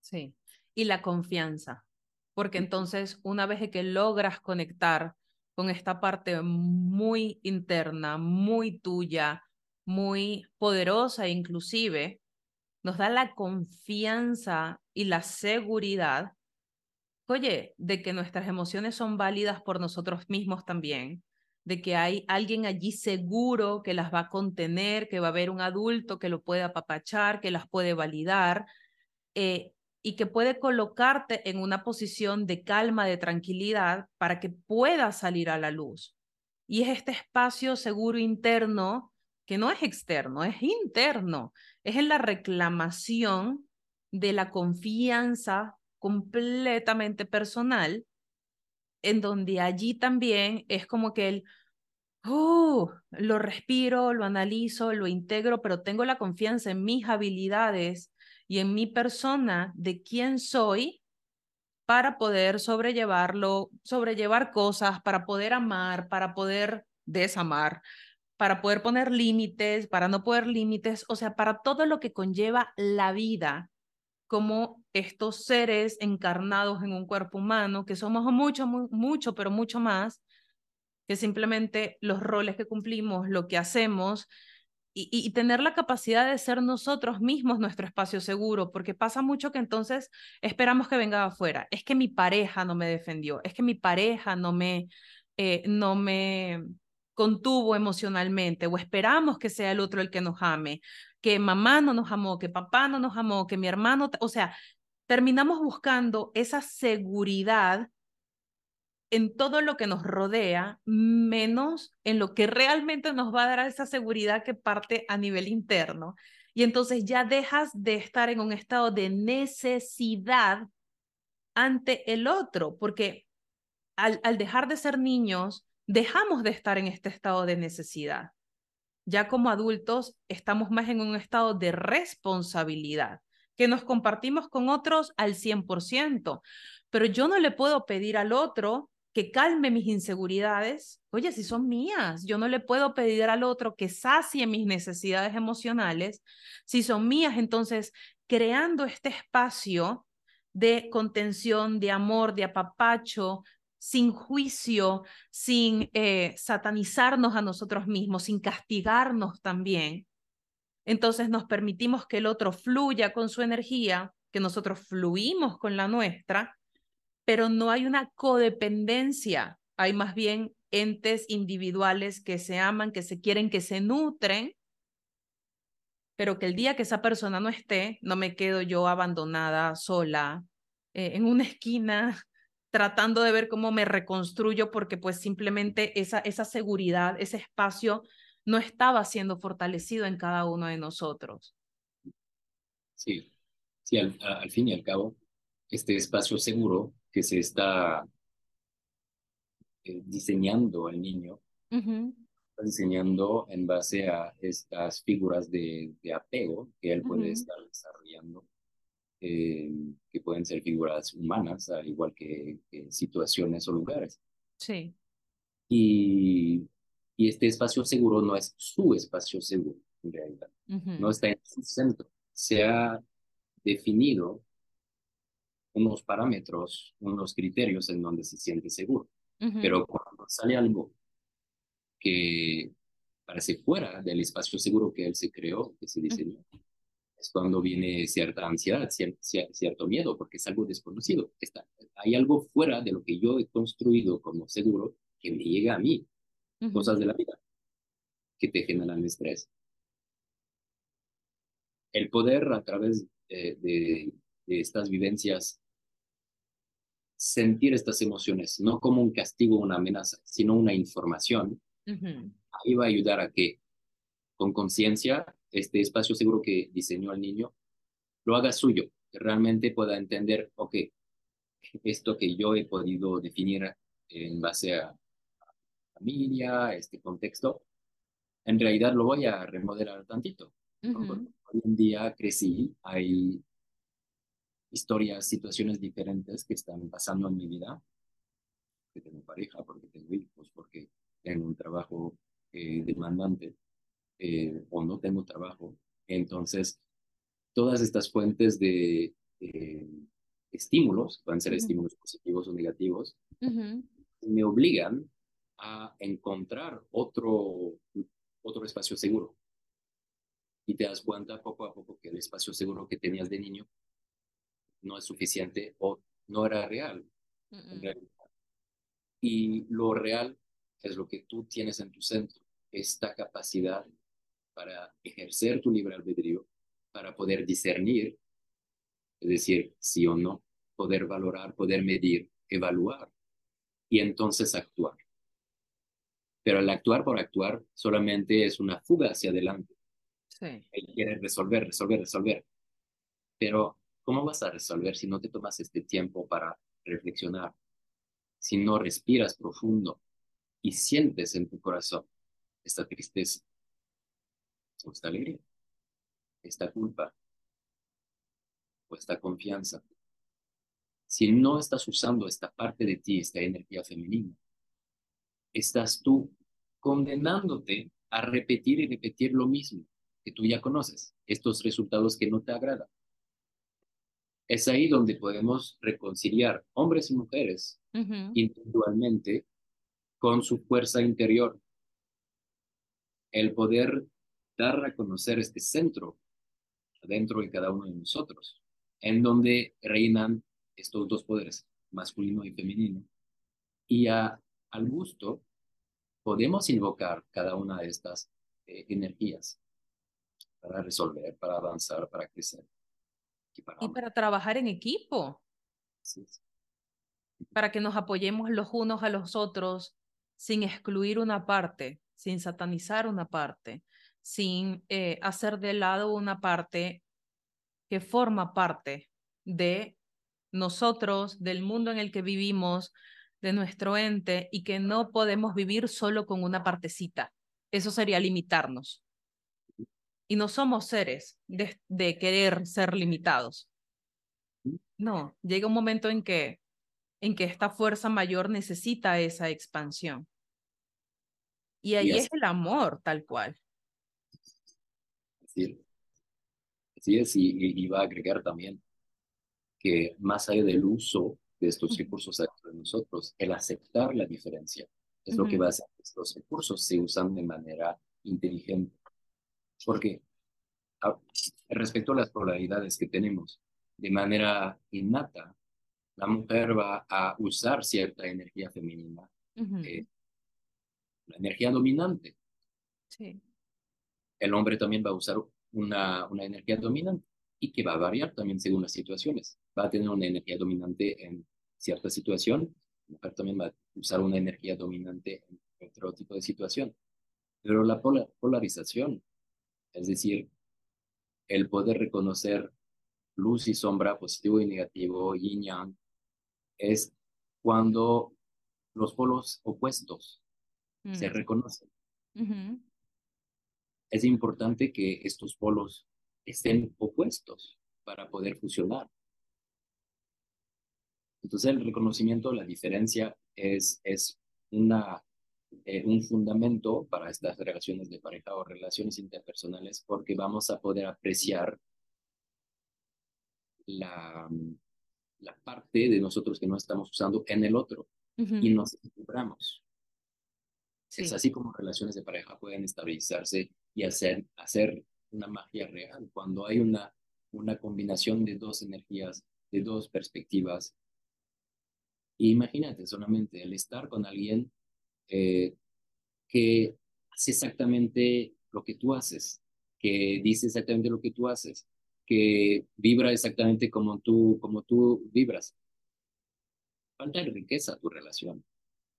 Sí, y la confianza, porque entonces una vez que logras conectar con esta parte muy interna, muy tuya, muy poderosa inclusive, nos da la confianza y la seguridad, oye, de que nuestras emociones son válidas por nosotros mismos también, de que hay alguien allí seguro que las va a contener, que va a haber un adulto que lo puede apapachar, que las puede validar eh, y que puede colocarte en una posición de calma, de tranquilidad para que pueda salir a la luz. Y es este espacio seguro interno que no es externo, es interno, es en la reclamación de la confianza completamente personal en donde allí también es como que el, oh, lo respiro, lo analizo, lo integro, pero tengo la confianza en mis habilidades y en mi persona de quién soy para poder sobrellevarlo, sobrellevar cosas, para poder amar, para poder desamar, para poder poner límites, para no poner límites, o sea, para todo lo que conlleva la vida como estos seres encarnados en un cuerpo humano, que somos mucho, mucho, pero mucho más que simplemente los roles que cumplimos, lo que hacemos, y, tener la capacidad de ser nosotros mismos nuestro espacio seguro, porque pasa mucho que entonces esperamos que venga afuera. Es que mi pareja no me defendió, es que mi pareja no me, eh, no me contuvo emocionalmente, o esperamos que sea el otro el que nos ame, que mamá no nos amó, que papá no nos amó, que mi hermano, o sea, terminamos buscando esa seguridad en todo lo que nos rodea, menos en lo que realmente nos va a dar esa seguridad que parte a nivel interno. Y entonces ya dejas de estar en un estado de necesidad ante el otro, porque al, al dejar de ser niños, dejamos de estar en este estado de necesidad. Ya como adultos estamos más en un estado de responsabilidad, que nos compartimos con otros al 100%, pero yo no le puedo pedir al otro que calme mis inseguridades, oye, si son mías, yo no le puedo pedir al otro que sacie mis necesidades emocionales, si son mías, entonces creando este espacio de contención, de amor, de apapacho, sin juicio, sin eh, satanizarnos a nosotros mismos, sin castigarnos también. Entonces nos permitimos que el otro fluya con su energía, que nosotros fluimos con la nuestra, pero no hay una codependencia, hay más bien entes individuales que se aman, que se quieren, que se nutren, pero que el día que esa persona no esté, no me quedo yo abandonada, sola, eh, en una esquina, tratando de ver cómo me reconstruyo, porque pues simplemente esa, esa seguridad, ese espacio no estaba siendo fortalecido en cada uno de nosotros. Sí, sí, al, al fin y al cabo, este espacio seguro que se está eh, diseñando al niño, está diseñando en base a estas figuras de, de apego que él puede estar desarrollando, eh, que pueden ser figuras humanas, al igual que, situaciones o lugares. Sí. Y, y, este espacio seguro no es su espacio seguro, en realidad. No está en su centro. Se ha definido unos parámetros, unos criterios en donde se siente seguro. Pero cuando sale algo que parece fuera del espacio seguro que él se creó, que se diseñó, es cuando viene cierta ansiedad, cierto miedo, porque es algo desconocido. Está, hay algo fuera de lo que yo he construido como seguro que me llega a mí, cosas de la vida que te generan estrés. El poder a través de, de estas vivencias sentir estas emociones, no como un castigo o una amenaza, sino una información, ahí va a ayudar a que con conciencia este espacio seguro que diseñó el niño lo haga suyo, que realmente pueda entender, ok, esto que yo he podido definir en base a familia, este contexto, en realidad lo voy a remodelar tantito. Hoy en día crecí, hay historias, situaciones diferentes que están pasando en mi vida, porque tengo pareja, porque tengo hijos, porque tengo un trabajo eh, demandante eh, o no tengo trabajo. Entonces, todas estas fuentes de eh, estímulos, pueden ser estímulos positivos o negativos, me obligan a encontrar otro, otro espacio seguro. Y te das cuenta poco a poco que el espacio seguro que tenías de niño no es suficiente o no era real. Y lo real es lo que tú tienes en tu centro, esta capacidad para ejercer tu libre albedrío, para poder discernir, es decir, sí o no, poder valorar, poder medir, evaluar y entonces actuar. Pero el actuar por actuar solamente es una fuga hacia adelante. Sí. Él quiere resolver, resolver, resolver. Pero ¿Cómo vas a resolver si no te tomas este tiempo para reflexionar? Si no respiras profundo y sientes en tu corazón esta tristeza, o esta alegría, esta culpa, o esta confianza. Si no estás usando esta parte de ti, esta energía femenina, estás tú condenándote a repetir y repetir lo mismo que tú ya conoces, estos resultados que no te agradan. Es ahí donde podemos reconciliar hombres y mujeres individualmente con su fuerza interior. El poder dar a conocer este centro dentro de cada uno de nosotros, en donde reinan estos dos poderes, masculino y femenino. Y al gusto podemos invocar cada una de estas eh, energías para resolver, para avanzar, para crecer. Y para, trabajar en equipo. Para que nos apoyemos los unos a los otros sin excluir una parte, sin satanizar una parte, sin eh, hacer de lado una parte que forma parte de nosotros, del mundo en el que vivimos, de nuestro ente y que no podemos vivir solo con una partecita. Eso sería limitarnos y no somos seres de, querer ser limitados. No, llega un momento en que, en que esta fuerza mayor necesita esa expansión. Y ahí es el amor, tal cual. Así es, y, y, va a agregar también que más allá del uso de estos recursos de nosotros, el aceptar la diferencia. Es lo que va a hacer que estos recursos se usan de manera inteligente. Porque respecto a las polaridades que tenemos, de manera innata, la mujer va a usar cierta energía femenina, eh, la energía dominante. Sí. El hombre también va a usar una, una energía dominante y que va a variar también según las situaciones. Va a tener una energía dominante en cierta situación, la mujer también va a usar una energía dominante en otro tipo de situación. Pero la polarización, es decir, el poder reconocer luz y sombra, positivo y negativo, yin yang, es cuando los polos opuestos se mm. reconocen. Es importante que estos polos estén opuestos para poder fusionar. Entonces el reconocimiento, la diferencia es, es una, eh, un fundamento para estas relaciones de pareja o relaciones interpersonales porque vamos a poder apreciar la, la parte de nosotros que no estamos usando en el otro y nos equilibramos. Es así como relaciones de pareja pueden estabilizarse y hacer, hacer una magia real cuando hay una, una combinación de dos energías, de dos perspectivas. imagínate solamente el estar con alguien eh, que hace exactamente lo que tú haces, que dice exactamente lo que tú haces, que vibra exactamente como tú, como tú vibras. Falta riqueza a tu relación.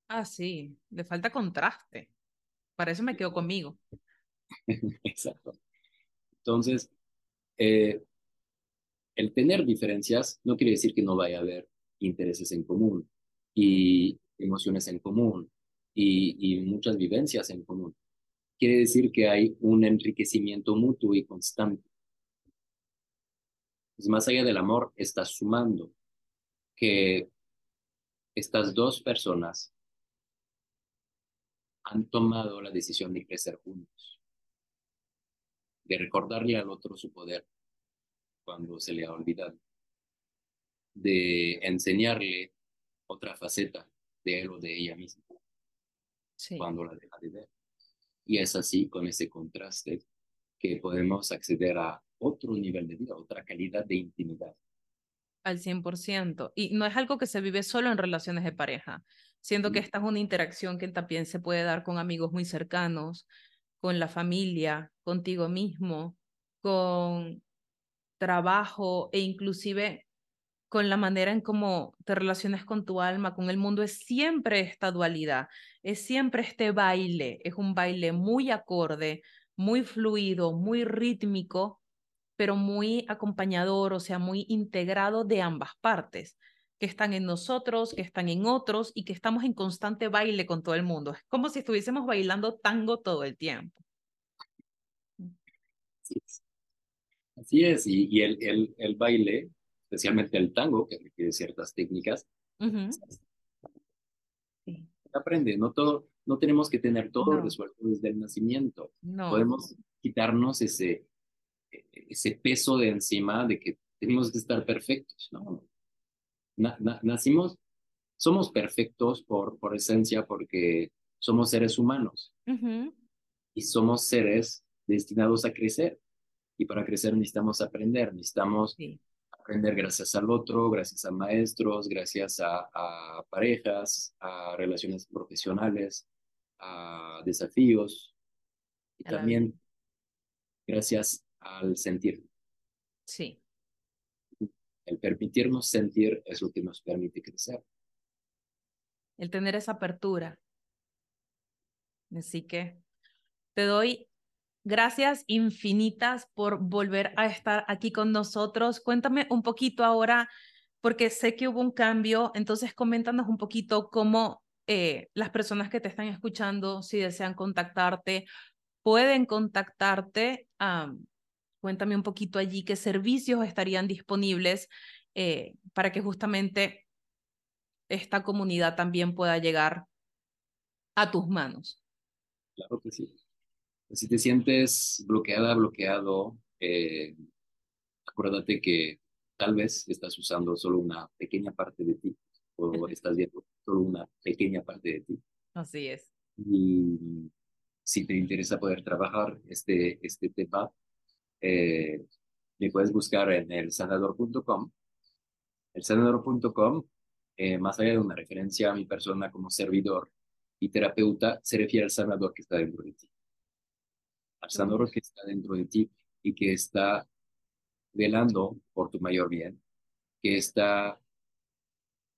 Ah, sí, le falta contraste. Para eso me quedo conmigo. Exacto. Entonces, eh, el tener diferencias no quiere decir que no vaya a haber intereses en común y emociones en común y, y muchas vivencias en común. Quiere decir que hay un enriquecimiento mutuo y constante más allá del amor, estás sumando que estas dos personas han tomado la decisión de crecer juntos, de recordarle al otro su poder cuando se le ha olvidado, de enseñarle otra faceta de él o de ella misma cuando la deja de ver. Y es así, con ese contraste, que podemos acceder a otro nivel de vida, otra calidad de intimidad. Al 100%. Y no es algo que se vive solo en relaciones de pareja. Siento que esta es una interacción que también se puede dar con amigos muy cercanos, con la familia, contigo mismo, con trabajo e inclusive con la manera en cómo te relacionas con tu alma, con el mundo, es siempre esta dualidad, es siempre este baile, es un baile muy acorde, muy fluido, muy rítmico, pero muy acompañador, o sea, muy integrado de ambas partes, que están en nosotros, que están en otros y que estamos en constante baile con todo el mundo. Es como si estuviésemos bailando tango todo el tiempo. Así es, y, el, el, el, baile, especialmente el tango, que requiere ciertas técnicas, aprende, no todo, no tenemos que tener todo resuelto desde el nacimiento. Podemos quitarnos ese, ese peso de encima de que tenemos que estar perfectos. ¿no? Nacimos, somos perfectos por, por esencia porque somos seres humanos y somos seres destinados a crecer. Y para crecer necesitamos aprender, necesitamos aprender gracias al otro, gracias a maestros, gracias a, a parejas, a relaciones profesionales, a desafíos y también gracias al sentir. Sí. El permitirnos sentir es lo que nos permite crecer. El tener esa apertura. Así que te doy gracias infinitas por volver a estar aquí con nosotros. Cuéntame un poquito ahora, porque sé que hubo un cambio, entonces coméntanos un poquito cómo eh, las personas que te están escuchando, si desean contactarte, pueden contactarte. Cuéntame un poquito allí qué servicios estarían disponibles eh, para que justamente esta comunidad también pueda llegar a tus manos. Claro que sí. Si te sientes bloqueada, bloqueado, eh, acuérdate que tal vez estás usando solo una pequeña parte de ti o estás viendo solo una pequeña parte de ti. Así es. Y si te interesa poder trabajar este, este tema, eh, me puedes buscar en el sanador.com. El sanador.com, eh, más allá de una referencia a mi persona como servidor y terapeuta, se refiere al sanador que está dentro de ti. Al sanador que está dentro de ti y que está velando por tu mayor bien, que está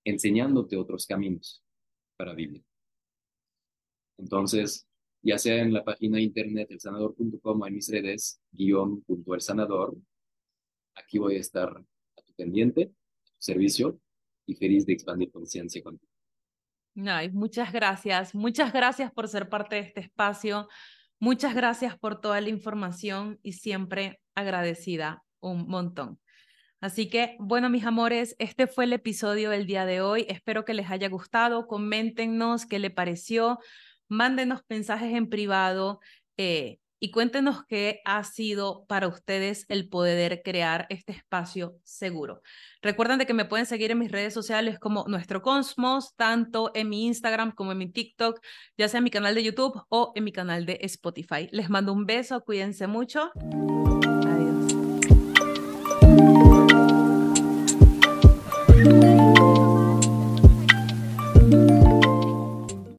enseñándote otros caminos para vivir. Entonces, ya sea en la página de internet elsanador.com o en mis redes, guion punto el sanador, aquí voy a estar a tu pendiente, tu servicio y feliz de expandir conciencia contigo. Ay, muchas gracias, muchas gracias por ser parte de este espacio, muchas gracias por toda la información y siempre agradecida un montón. Así que, bueno, mis amores, este fue el episodio del día de hoy. Espero que les haya gustado. Coméntenos qué le pareció. Mándenos mensajes en privado eh, y cuéntenos qué ha sido para ustedes el poder crear este espacio seguro. Recuerden de que me pueden seguir en mis redes sociales como Nuestro Cosmos, tanto en mi Instagram como en mi TikTok, ya sea en mi canal de YouTube o en mi canal de Spotify. Les mando un beso, cuídense mucho.